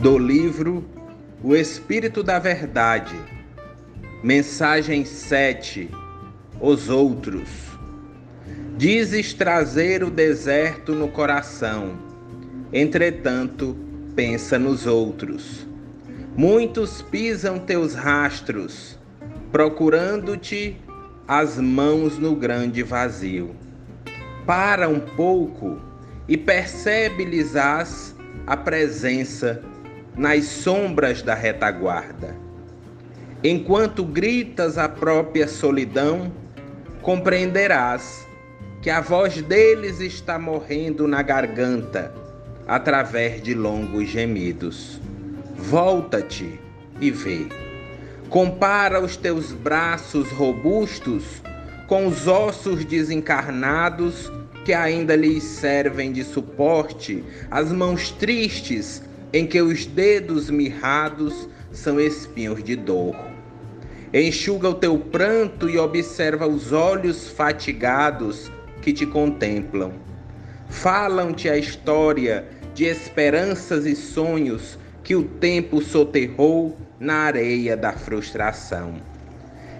do livro O Espírito da Verdade, mensagem 7 Os Outros. Dizes trazer o deserto no coração, entretanto, pensa nos outros. Muitos pisam teus rastros, procurando-te as mãos no grande vazio. Para um pouco e percebe-lhes a presença nas sombras da retaguarda. Enquanto gritas a própria solidão, compreenderás que a voz deles está morrendo na garganta através de longos gemidos. Volta-te e vê. Compara os teus braços robustos com os ossos desencarnados que ainda lhes servem de suporte, as mãos tristes em que os dedos mirrados são espinhos de dor. Enxuga o teu pranto e observa os olhos fatigados que te contemplam. Falam-te a história de esperanças e sonhos que o tempo soterrou na areia da frustração.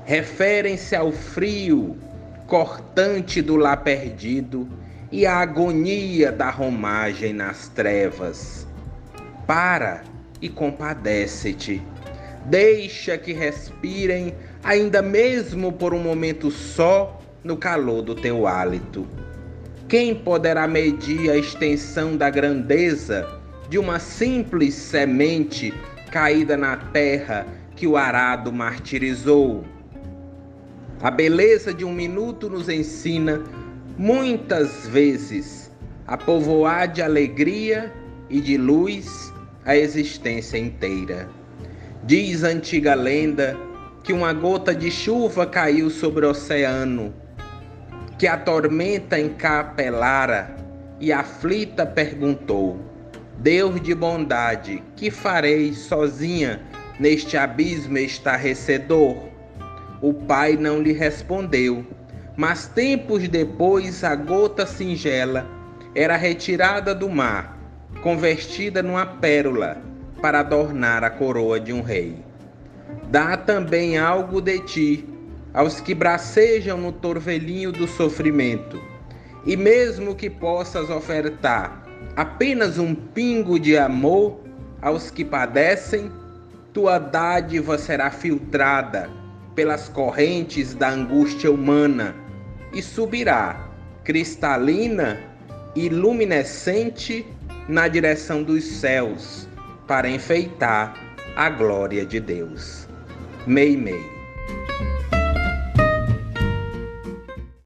Referem-se ao frio cortante do lá perdido e à agonia da romagem nas trevas para e compadece-te. Deixa que respirem, ainda mesmo por um momento só, no calor do teu hálito. Quem poderá medir a extensão da grandeza de uma simples semente caída na terra que o arado martirizou? A beleza de um minuto nos ensina, muitas vezes, a povoar de alegria e de luz a existência inteira. Diz antiga lenda que uma gota de chuva caiu sobre o oceano, que a tormenta encapelara e aflita perguntou: Deus de bondade, que farei sozinha neste abismo estarrecedor? O pai não lhe respondeu, mas tempos depois a gota singela era retirada do mar convertida numa pérola para adornar a coroa de um rei. Dá também algo de ti aos que bracejam no torvelinho do sofrimento, e mesmo que possas ofertar apenas um pingo de amor aos que padecem, tua dádiva será filtrada pelas correntes da angústia humana e subirá, cristalina e luminescente, na direção dos céus para enfeitar a glória de Deus. Mei Mei.